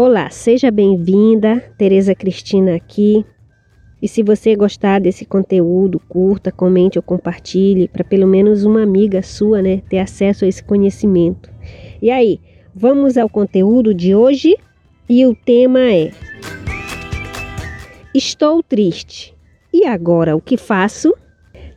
Olá, seja bem-vinda, Tereza Cristina aqui. E se você gostar desse conteúdo, curta, comente ou compartilhe para pelo menos uma amiga sua, né, ter acesso a esse conhecimento. E aí, vamos ao conteúdo de hoje e o tema é Estou triste. E agora o que faço?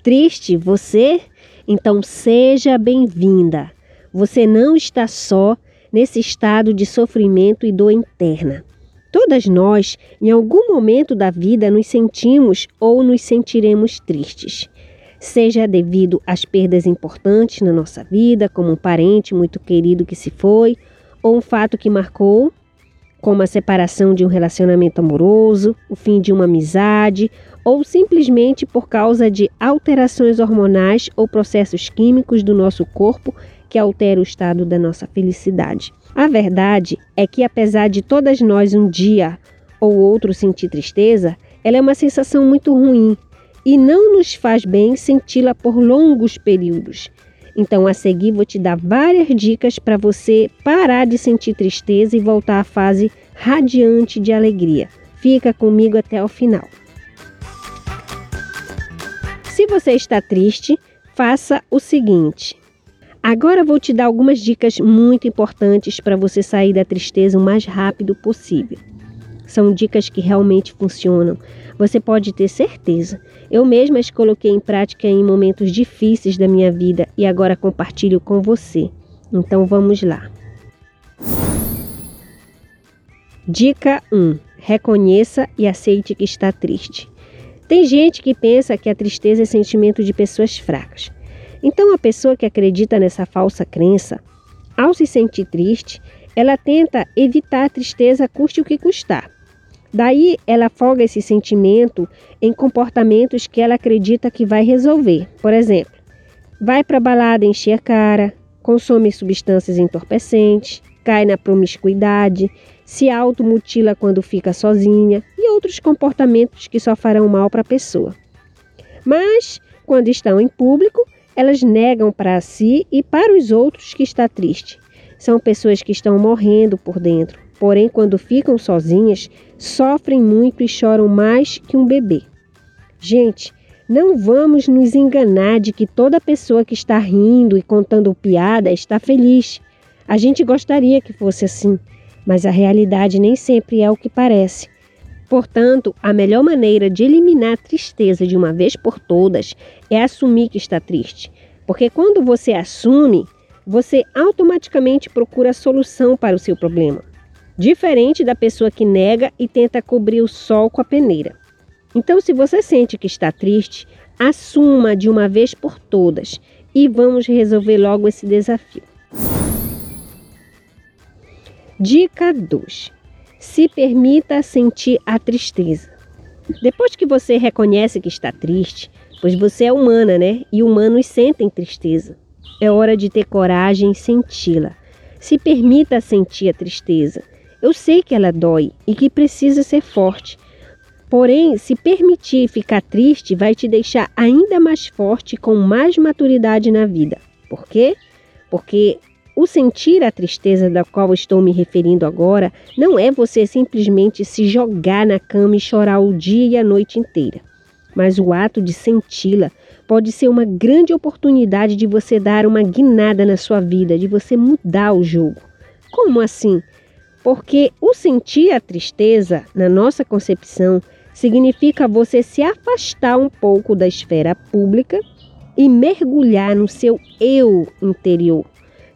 Triste você? Então seja bem-vinda. Você não está só nesse estado de sofrimento e dor interna. Todas nós, em algum momento da vida, nos sentimos ou nos sentiremos tristes. Seja devido às perdas importantes na nossa vida, como um parente muito querido que se foi, ou um fato que marcou, como a separação de um relacionamento amoroso, o fim de uma amizade, ou simplesmente por causa de alterações hormonais ou processos químicos do nosso corpo que altera o estado da nossa felicidade. A verdade é que, apesar de todas nós um dia ou outro sentir tristeza, ela é uma sensação muito ruim e não nos faz bem senti-la por longos períodos. Então, a seguir, vou te dar várias dicas para você parar de sentir tristeza e voltar à fase radiante de alegria. Fica comigo até o final. Se você está triste, faça o seguinte: Agora vou te dar algumas dicas muito importantes para você sair da tristeza o mais rápido possível. São dicas que realmente funcionam. Você pode ter certeza. Eu mesma as coloquei em prática em momentos difíceis da minha vida e agora compartilho com você. Então vamos lá. Dica 1: Reconheça e aceite que está triste. Tem gente que pensa que a tristeza é sentimento de pessoas fracas. Então, a pessoa que acredita nessa falsa crença, ao se sentir triste, ela tenta evitar a tristeza custe o que custar. Daí, ela afoga esse sentimento em comportamentos que ela acredita que vai resolver. Por exemplo, vai para balada encher a cara, consome substâncias entorpecentes, cai na promiscuidade, se automutila quando fica sozinha e outros comportamentos que só farão mal para a pessoa. Mas, quando estão em público, elas negam para si e para os outros que está triste. São pessoas que estão morrendo por dentro, porém, quando ficam sozinhas, sofrem muito e choram mais que um bebê. Gente, não vamos nos enganar de que toda pessoa que está rindo e contando piada está feliz. A gente gostaria que fosse assim, mas a realidade nem sempre é o que parece. Portanto, a melhor maneira de eliminar a tristeza de uma vez por todas é assumir que está triste. Porque quando você assume, você automaticamente procura a solução para o seu problema. Diferente da pessoa que nega e tenta cobrir o sol com a peneira. Então, se você sente que está triste, assuma de uma vez por todas e vamos resolver logo esse desafio. Dica 2 se permita sentir a tristeza. Depois que você reconhece que está triste, pois você é humana, né? E humanos sentem tristeza. É hora de ter coragem e senti-la. Se permita sentir a tristeza. Eu sei que ela dói e que precisa ser forte. Porém, se permitir ficar triste vai te deixar ainda mais forte com mais maturidade na vida. Por quê? Porque o sentir a tristeza da qual estou me referindo agora não é você simplesmente se jogar na cama e chorar o dia e a noite inteira. Mas o ato de senti-la pode ser uma grande oportunidade de você dar uma guinada na sua vida, de você mudar o jogo. Como assim? Porque o sentir a tristeza, na nossa concepção, significa você se afastar um pouco da esfera pública e mergulhar no seu eu interior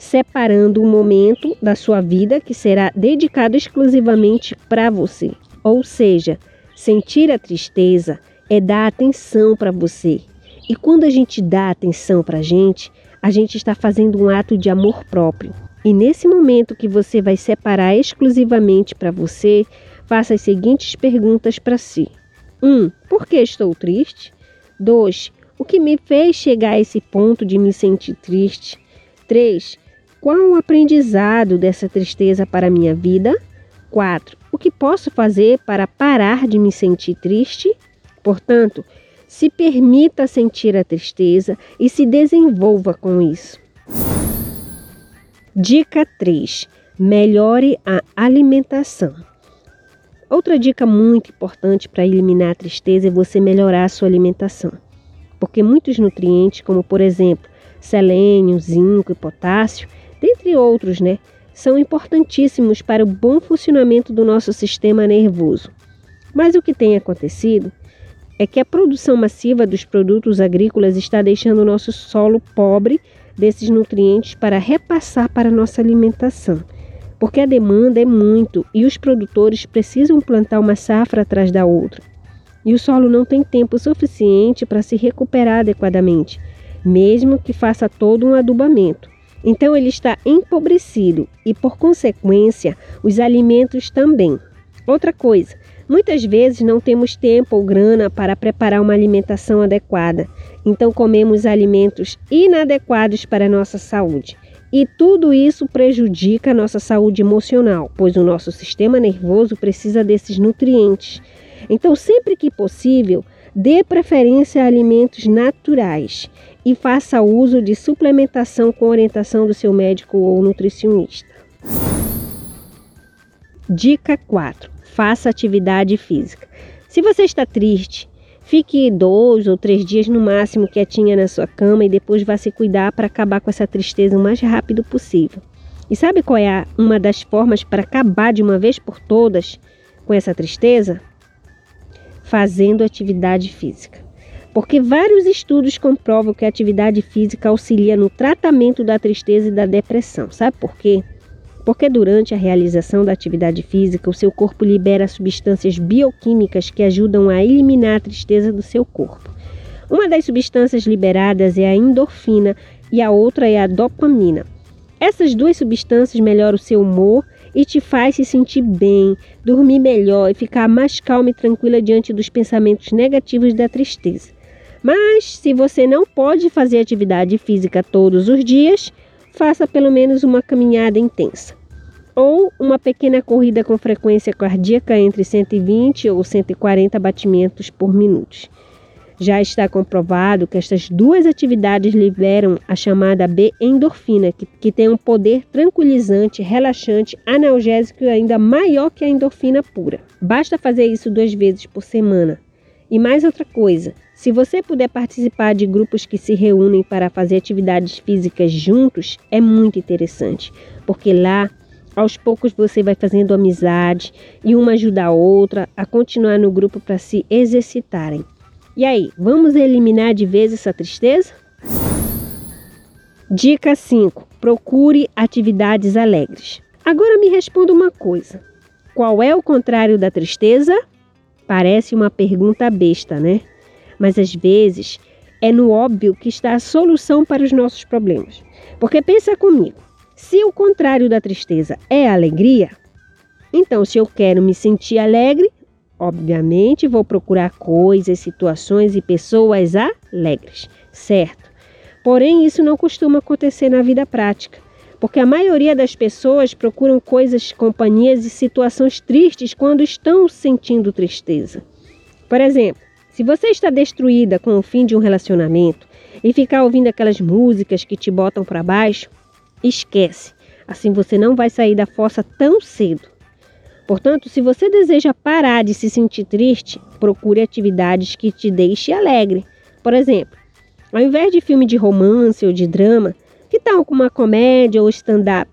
separando um momento da sua vida que será dedicado exclusivamente para você. Ou seja, sentir a tristeza é dar atenção para você. E quando a gente dá atenção para a gente, a gente está fazendo um ato de amor próprio. E nesse momento que você vai separar exclusivamente para você, faça as seguintes perguntas para si: 1. Um, por que estou triste? 2. O que me fez chegar a esse ponto de me sentir triste? 3. Qual o aprendizado dessa tristeza para a minha vida? 4. O que posso fazer para parar de me sentir triste? Portanto, se permita sentir a tristeza e se desenvolva com isso. Dica 3. melhore a alimentação. Outra dica muito importante para eliminar a tristeza é você melhorar a sua alimentação. Porque muitos nutrientes, como por exemplo selênio, zinco e potássio, dentre outros, né, são importantíssimos para o bom funcionamento do nosso sistema nervoso. Mas o que tem acontecido é que a produção massiva dos produtos agrícolas está deixando o nosso solo pobre desses nutrientes para repassar para a nossa alimentação porque a demanda é muito e os produtores precisam plantar uma safra atrás da outra. E o solo não tem tempo suficiente para se recuperar adequadamente, mesmo que faça todo um adubamento. Então ele está empobrecido e, por consequência, os alimentos também. Outra coisa, muitas vezes não temos tempo ou grana para preparar uma alimentação adequada, então comemos alimentos inadequados para a nossa saúde. E tudo isso prejudica a nossa saúde emocional, pois o nosso sistema nervoso precisa desses nutrientes. Então, sempre que possível, dê preferência a alimentos naturais e faça uso de suplementação com orientação do seu médico ou nutricionista. Dica 4: faça atividade física. Se você está triste, Fique dois ou três dias no máximo quietinha na sua cama e depois vá se cuidar para acabar com essa tristeza o mais rápido possível. E sabe qual é uma das formas para acabar de uma vez por todas com essa tristeza? Fazendo atividade física. Porque vários estudos comprovam que a atividade física auxilia no tratamento da tristeza e da depressão. Sabe por quê? porque durante a realização da atividade física, o seu corpo libera substâncias bioquímicas que ajudam a eliminar a tristeza do seu corpo. Uma das substâncias liberadas é a endorfina e a outra é a dopamina. Essas duas substâncias melhoram o seu humor e te faz se sentir bem, dormir melhor e ficar mais calma e tranquila diante dos pensamentos negativos da tristeza. Mas se você não pode fazer atividade física todos os dias, faça pelo menos uma caminhada intensa. Ou uma pequena corrida com frequência cardíaca entre 120 ou 140 batimentos por minuto. Já está comprovado que estas duas atividades liberam a chamada B-endorfina, que, que tem um poder tranquilizante, relaxante, analgésico e ainda maior que a endorfina pura. Basta fazer isso duas vezes por semana. E mais outra coisa, se você puder participar de grupos que se reúnem para fazer atividades físicas juntos, é muito interessante, porque lá aos poucos você vai fazendo amizade e uma ajuda a outra a continuar no grupo para se exercitarem. E aí, vamos eliminar de vez essa tristeza? Dica 5: procure atividades alegres. Agora me responda uma coisa: qual é o contrário da tristeza? Parece uma pergunta besta, né? Mas às vezes é no óbvio que está a solução para os nossos problemas. Porque pensa comigo, se o contrário da tristeza é alegria, então se eu quero me sentir alegre, obviamente vou procurar coisas, situações e pessoas alegres, certo? Porém, isso não costuma acontecer na vida prática, porque a maioria das pessoas procuram coisas, companhias e situações tristes quando estão sentindo tristeza. Por exemplo, se você está destruída com o fim de um relacionamento e ficar ouvindo aquelas músicas que te botam para baixo, esquece. Assim você não vai sair da fossa tão cedo. Portanto, se você deseja parar de se sentir triste, procure atividades que te deixem alegre. Por exemplo, ao invés de filme de romance ou de drama, que tal uma comédia ou stand-up?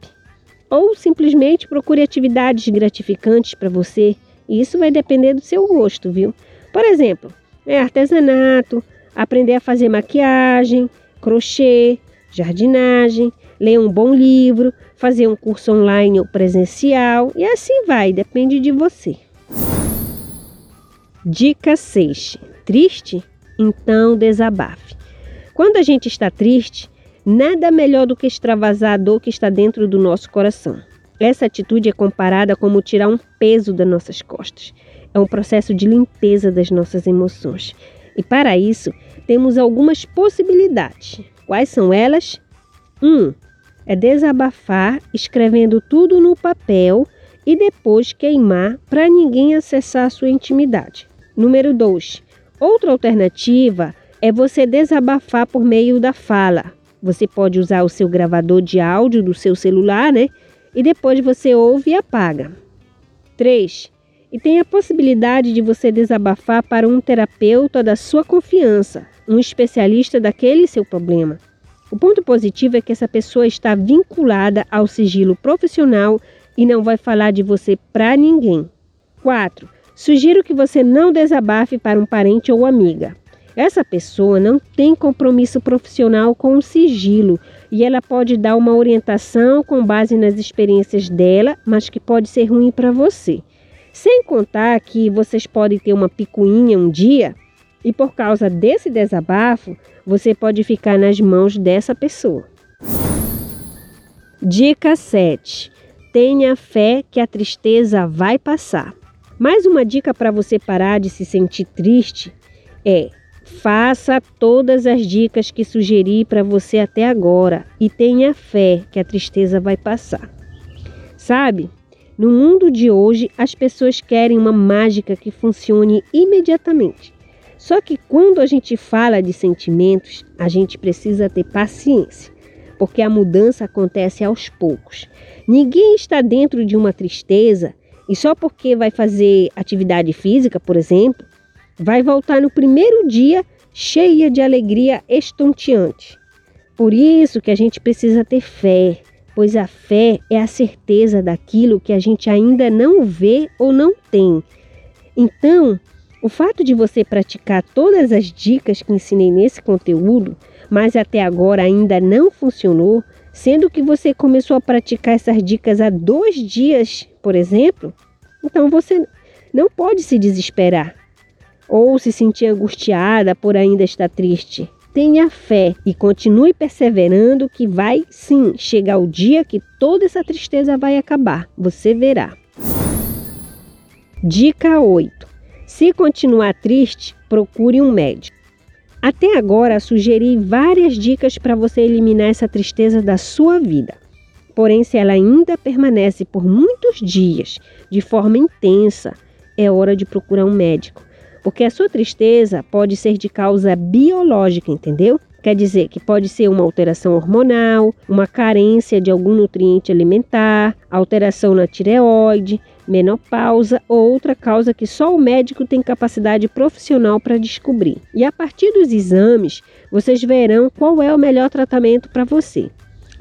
Ou simplesmente procure atividades gratificantes para você. E isso vai depender do seu gosto, viu? Por exemplo, é artesanato, aprender a fazer maquiagem, crochê, jardinagem, ler um bom livro, fazer um curso online ou presencial e assim vai, depende de você. Dica 6. Triste? Então desabafe. Quando a gente está triste, nada melhor do que extravasar a dor que está dentro do nosso coração. Essa atitude é comparada como tirar um peso das nossas costas é um processo de limpeza das nossas emoções. E para isso, temos algumas possibilidades. Quais são elas? 1. Um, é desabafar escrevendo tudo no papel e depois queimar para ninguém acessar a sua intimidade. Número 2. Outra alternativa é você desabafar por meio da fala. Você pode usar o seu gravador de áudio do seu celular, né? e depois você ouve e apaga. 3. E tem a possibilidade de você desabafar para um terapeuta da sua confiança, um especialista daquele seu problema. O ponto positivo é que essa pessoa está vinculada ao sigilo profissional e não vai falar de você para ninguém. 4. Sugiro que você não desabafe para um parente ou amiga. Essa pessoa não tem compromisso profissional com o sigilo e ela pode dar uma orientação com base nas experiências dela, mas que pode ser ruim para você. Sem contar que vocês podem ter uma picuinha um dia e por causa desse desabafo, você pode ficar nas mãos dessa pessoa. Dica 7. Tenha fé que a tristeza vai passar. Mais uma dica para você parar de se sentir triste é: faça todas as dicas que sugeri para você até agora e tenha fé que a tristeza vai passar. Sabe? No mundo de hoje, as pessoas querem uma mágica que funcione imediatamente. Só que quando a gente fala de sentimentos, a gente precisa ter paciência, porque a mudança acontece aos poucos. Ninguém está dentro de uma tristeza e só porque vai fazer atividade física, por exemplo, vai voltar no primeiro dia cheia de alegria estonteante. Por isso que a gente precisa ter fé, pois a fé é a certeza daquilo que a gente ainda não vê ou não tem. Então, o fato de você praticar todas as dicas que ensinei nesse conteúdo, mas até agora ainda não funcionou, sendo que você começou a praticar essas dicas há dois dias, por exemplo, então você não pode se desesperar ou se sentir angustiada por ainda estar triste. Tenha fé e continue perseverando que vai sim chegar o dia que toda essa tristeza vai acabar. Você verá. Dica 8. Se continuar triste, procure um médico. Até agora sugeri várias dicas para você eliminar essa tristeza da sua vida. Porém, se ela ainda permanece por muitos dias de forma intensa, é hora de procurar um médico, porque a sua tristeza pode ser de causa biológica, entendeu? Quer dizer que pode ser uma alteração hormonal, uma carência de algum nutriente alimentar, alteração na tireoide, menopausa ou outra causa que só o médico tem capacidade profissional para descobrir. E a partir dos exames, vocês verão qual é o melhor tratamento para você.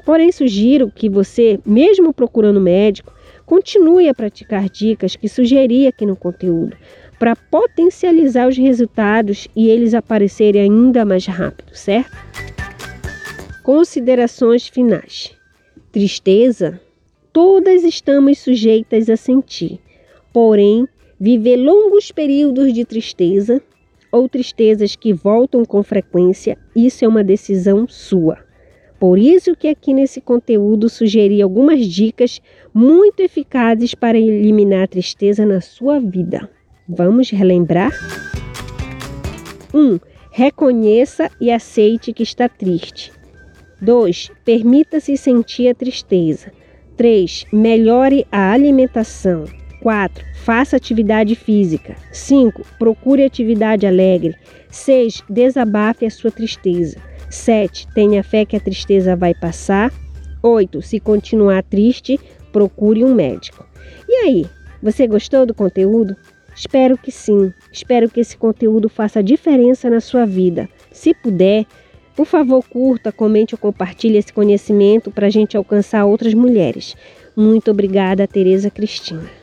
Porém, sugiro que você, mesmo procurando médico, continue a praticar dicas que sugeri aqui no conteúdo, para potencializar os resultados e eles aparecerem ainda mais rápido, certo? Considerações finais. Tristeza, todas estamos sujeitas a sentir. Porém, viver longos períodos de tristeza ou tristezas que voltam com frequência, isso é uma decisão sua. Por isso que aqui nesse conteúdo sugeri algumas dicas muito eficazes para eliminar a tristeza na sua vida. Vamos relembrar? 1. Um, reconheça e aceite que está triste. 2. Permita-se sentir a tristeza. 3. Melhore a alimentação. 4. Faça atividade física. 5. Procure atividade alegre. 6. Desabafe a sua tristeza. 7. Tenha fé que a tristeza vai passar. 8. Se continuar triste, procure um médico. E aí, você gostou do conteúdo? Espero que sim. Espero que esse conteúdo faça diferença na sua vida. Se puder, por favor, curta, comente ou compartilhe esse conhecimento para a gente alcançar outras mulheres. Muito obrigada, Tereza Cristina.